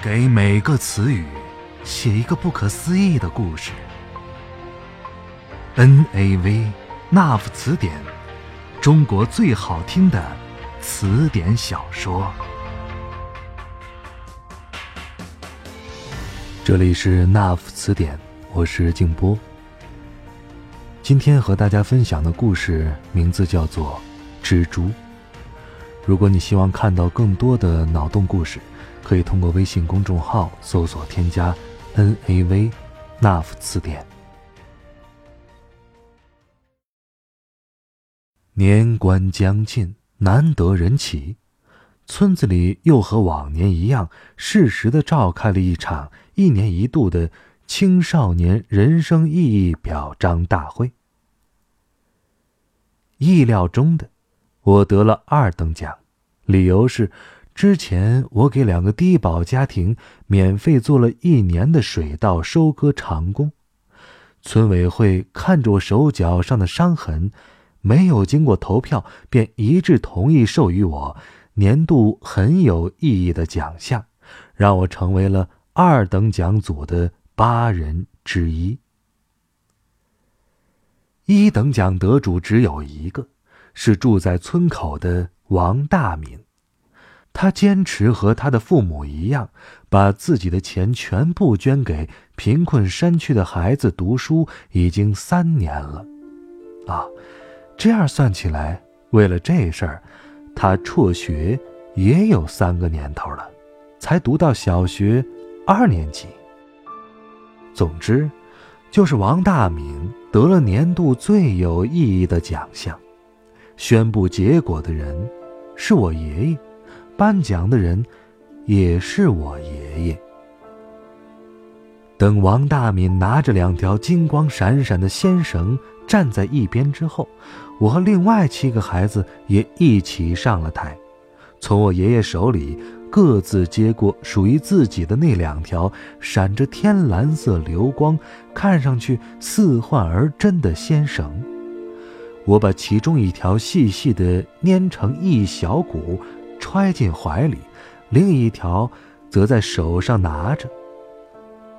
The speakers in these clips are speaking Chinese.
给每个词语写一个不可思议的故事。N A V 那夫词典，中国最好听的词典小说。这里是那夫词典，我是静波。今天和大家分享的故事名字叫做《蜘蛛》。如果你希望看到更多的脑洞故事，可以通过微信公众号搜索添加 “N A V”，那夫词典。年关将近，难得人齐，村子里又和往年一样，适时的召开了一场一年一度的青少年人生意义表彰大会。意料中的。我得了二等奖，理由是，之前我给两个低保家庭免费做了一年的水稻收割长工，村委会看着我手脚上的伤痕，没有经过投票便一致同意授予我年度很有意义的奖项，让我成为了二等奖组的八人之一。一等奖得主只有一个。是住在村口的王大敏，他坚持和他的父母一样，把自己的钱全部捐给贫困山区的孩子读书，已经三年了。啊，这样算起来，为了这事儿，他辍学也有三个年头了，才读到小学二年级。总之，就是王大敏得了年度最有意义的奖项。宣布结果的人是我爷爷，颁奖的人也是我爷爷。等王大敏拿着两条金光闪闪的线绳站在一边之后，我和另外七个孩子也一起上了台，从我爷爷手里各自接过属于自己的那两条闪着天蓝色流光、看上去似幻而真的线绳。我把其中一条细细的粘成一小股，揣进怀里，另一条则在手上拿着。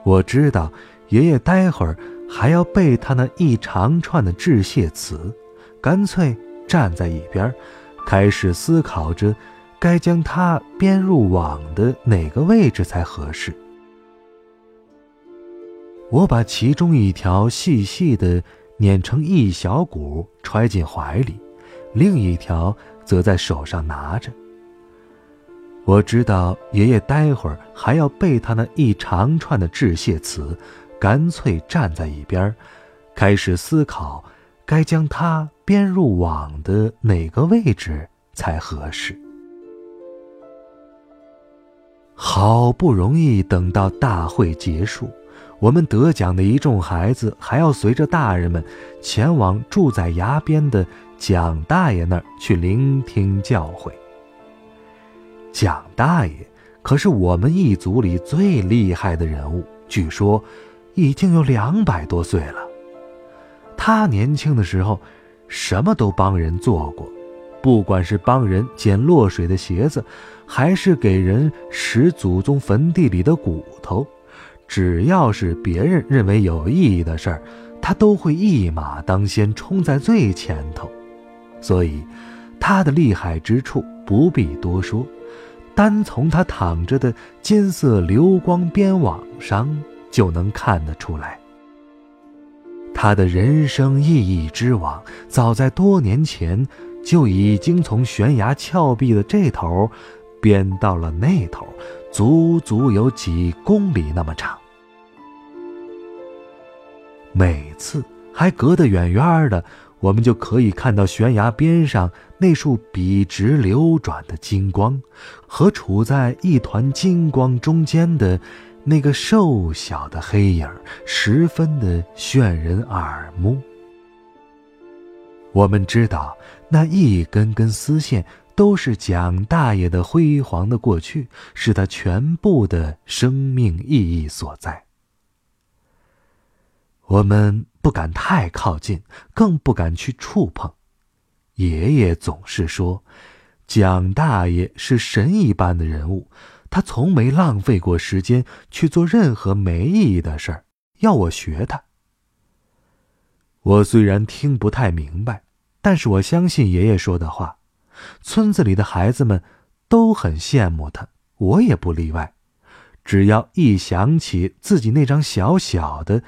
我知道爷爷待会儿还要背他那一长串的致谢词，干脆站在一边，开始思考着该将它编入网的哪个位置才合适。我把其中一条细细的。碾成一小股，揣进怀里，另一条则在手上拿着。我知道爷爷待会儿还要背他那一长串的致谢词，干脆站在一边，开始思考该将它编入网的哪个位置才合适。好不容易等到大会结束。我们得奖的一众孩子还要随着大人们前往住在崖边的蒋大爷那儿去聆听教诲。蒋大爷可是我们一族里最厉害的人物，据说已经有两百多岁了。他年轻的时候，什么都帮人做过，不管是帮人捡落水的鞋子，还是给人拾祖宗坟地里的骨头。只要是别人认为有意义的事儿，他都会一马当先，冲在最前头。所以，他的厉害之处不必多说，单从他躺着的金色流光边网上就能看得出来。他的人生意义之网，早在多年前就已经从悬崖峭壁的这头编到了那头。足足有几公里那么长，每次还隔得远远的，我们就可以看到悬崖边上那束笔直流转的金光，和处在一团金光中间的那个瘦小的黑影，十分的炫人耳目。我们知道那一根根丝线。都是蒋大爷的辉煌的过去，是他全部的生命意义所在。我们不敢太靠近，更不敢去触碰。爷爷总是说，蒋大爷是神一般的人物，他从没浪费过时间去做任何没意义的事儿，要我学他。我虽然听不太明白，但是我相信爷爷说的话。村子里的孩子们都很羡慕他，我也不例外。只要一想起自己那张小小的、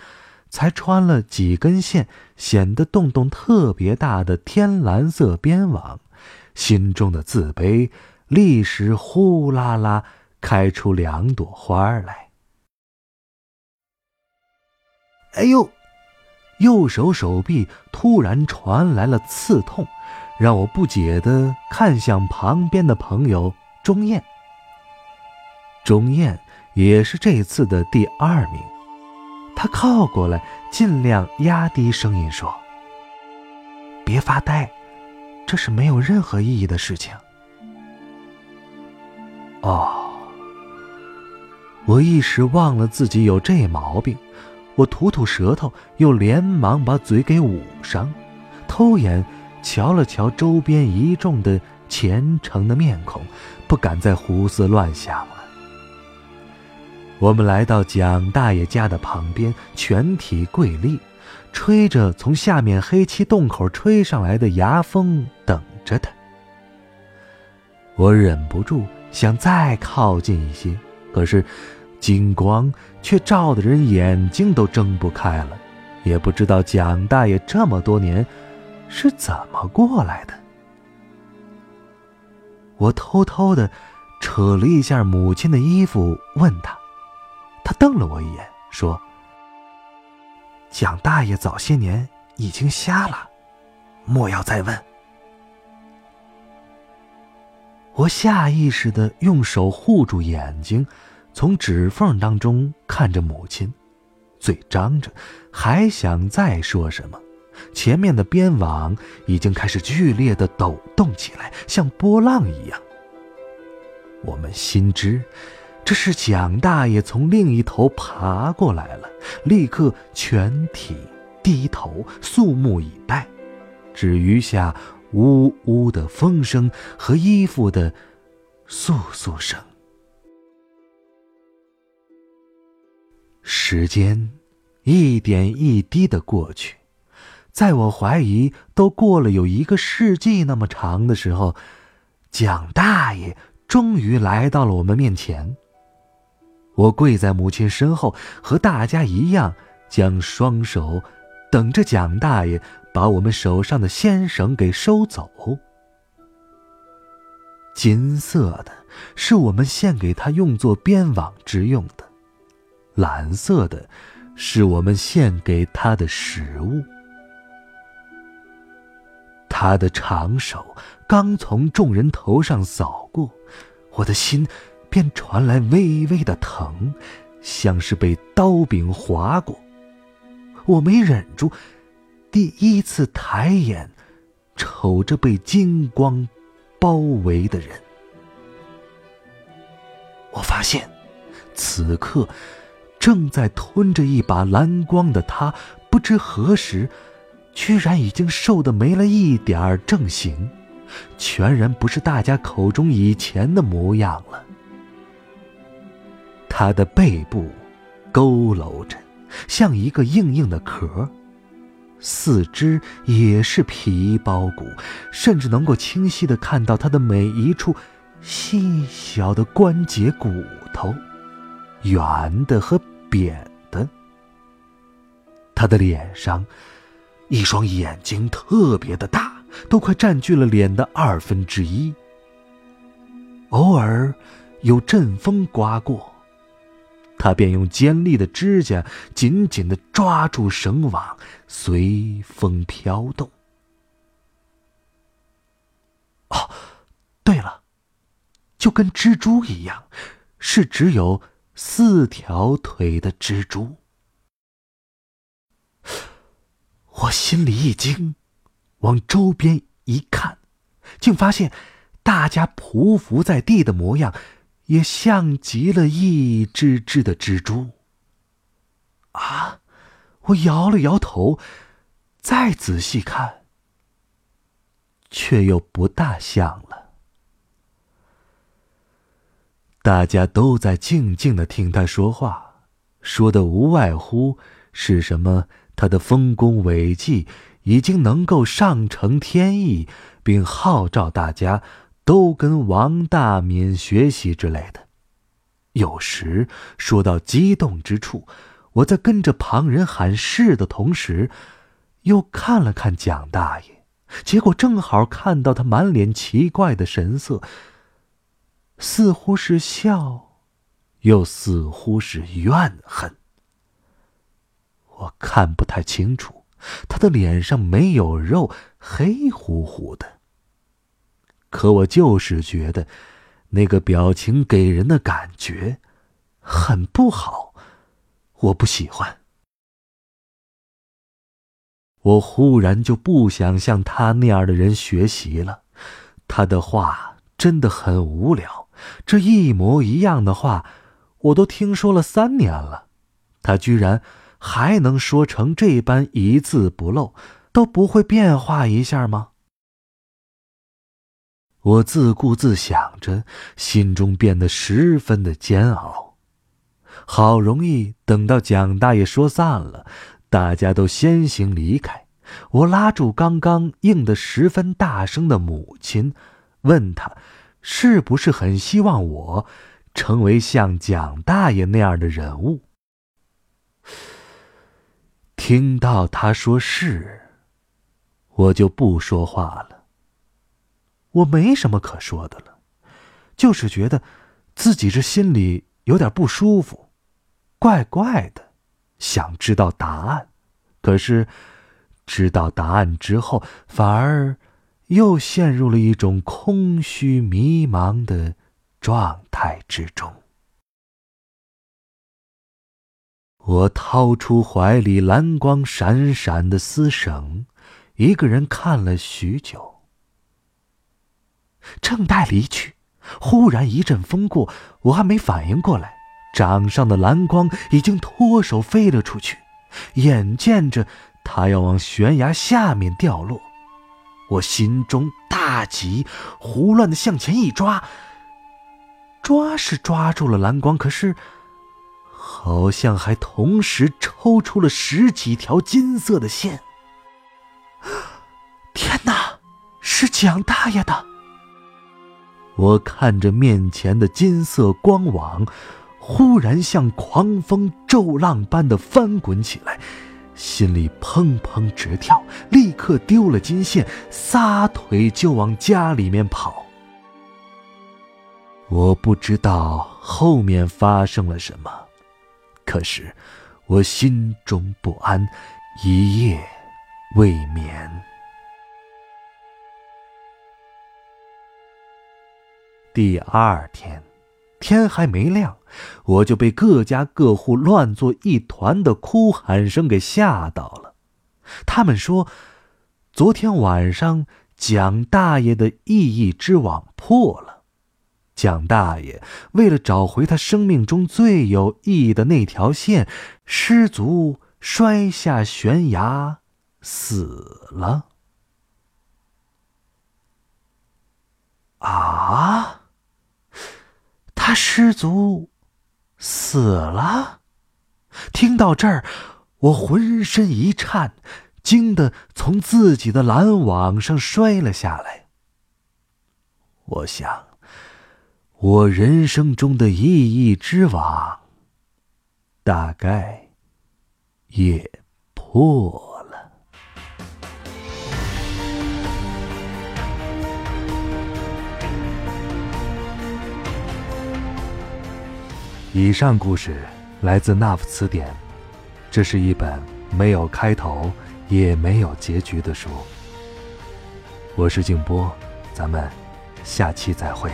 才穿了几根线、显得洞洞特别大的天蓝色边网，心中的自卑立时呼啦啦开出两朵花来。哎呦！右手手臂突然传来了刺痛，让我不解地看向旁边的朋友钟燕。钟燕也是这次的第二名，他靠过来，尽量压低声音说：“别发呆，这是没有任何意义的事情。”哦，我一时忘了自己有这毛病。我吐吐舌头，又连忙把嘴给捂上，偷眼瞧了瞧周边一众的虔诚的面孔，不敢再胡思乱想。我们来到蒋大爷家的旁边，全体跪立，吹着从下面黑漆洞口吹上来的牙风，等着他。我忍不住想再靠近一些，可是。金光却照得人眼睛都睁不开了，也不知道蒋大爷这么多年是怎么过来的。我偷偷的扯了一下母亲的衣服，问他，他瞪了我一眼，说：“蒋大爷早些年已经瞎了，莫要再问。”我下意识的用手护住眼睛。从指缝当中看着母亲，嘴张着，还想再说什么。前面的边网已经开始剧烈的抖动起来，像波浪一样。我们心知，这是蒋大爷从另一头爬过来了，立刻全体低头肃穆以待，只余下呜呜的风声和衣服的簌簌声。时间一点一滴的过去，在我怀疑都过了有一个世纪那么长的时候，蒋大爷终于来到了我们面前。我跪在母亲身后，和大家一样，将双手等着蒋大爷把我们手上的线绳给收走。金色的是我们献给他用作编网之用的。蓝色的，是我们献给他的食物。他的长手刚从众人头上扫过，我的心便传来微微的疼，像是被刀柄划过。我没忍住，第一次抬眼瞅着被金光包围的人，我发现，此刻。正在吞着一把蓝光的他，不知何时，居然已经瘦得没了一点儿正形，全然不是大家口中以前的模样了。他的背部佝偻着，像一个硬硬的壳，四肢也是皮包骨，甚至能够清晰的看到他的每一处细小的关节骨头，圆的和。扁的，他的脸上，一双眼睛特别的大，都快占据了脸的二分之一。偶尔有阵风刮过，他便用尖利的指甲紧紧的抓住绳网，随风飘动。哦，对了，就跟蜘蛛一样，是只有。四条腿的蜘蛛，我心里一惊，往周边一看，竟发现大家匍匐在地的模样，也像极了一只只的蜘蛛。啊！我摇了摇头，再仔细看，却又不大像了。大家都在静静的听他说话，说的无外乎是什么他的丰功伟绩已经能够上承天意，并号召大家都跟王大敏学习之类的。有时说到激动之处，我在跟着旁人喊是的同时，又看了看蒋大爷，结果正好看到他满脸奇怪的神色。似乎是笑，又似乎是怨恨。我看不太清楚，他的脸上没有肉，黑乎乎的。可我就是觉得，那个表情给人的感觉很不好，我不喜欢。我忽然就不想像他那样的人学习了，他的话真的很无聊。这一模一样的话，我都听说了三年了，他居然还能说成这般一字不漏，都不会变化一下吗？我自顾自想着，心中变得十分的煎熬。好容易等到蒋大爷说散了，大家都先行离开，我拉住刚刚应得十分大声的母亲，问他。是不是很希望我成为像蒋大爷那样的人物？听到他说是，我就不说话了。我没什么可说的了，就是觉得自己这心里有点不舒服，怪怪的，想知道答案。可是知道答案之后，反而……又陷入了一种空虚迷茫的状态之中。我掏出怀里蓝光闪闪的丝绳，一个人看了许久。正待离去，忽然一阵风过，我还没反应过来，掌上的蓝光已经脱手飞了出去，眼见着它要往悬崖下面掉落。我心中大急，胡乱的向前一抓，抓是抓住了蓝光，可是好像还同时抽出了十几条金色的线。天哪，是蒋大爷的！我看着面前的金色光网，忽然像狂风骤浪般的翻滚起来。心里砰砰直跳，立刻丢了金线，撒腿就往家里面跑。我不知道后面发生了什么，可是我心中不安，一夜未眠。第二天。天还没亮，我就被各家各户乱作一团的哭喊声给吓到了。他们说，昨天晚上蒋大爷的意义之网破了。蒋大爷为了找回他生命中最有意义的那条线，失足摔下悬崖，死了。啊！他失足死了。听到这儿，我浑身一颤，惊得从自己的蓝网上摔了下来。我想，我人生中的意义之网，大概也破了。以上故事来自《那夫词典》，这是一本没有开头也没有结局的书。我是静波，咱们下期再会。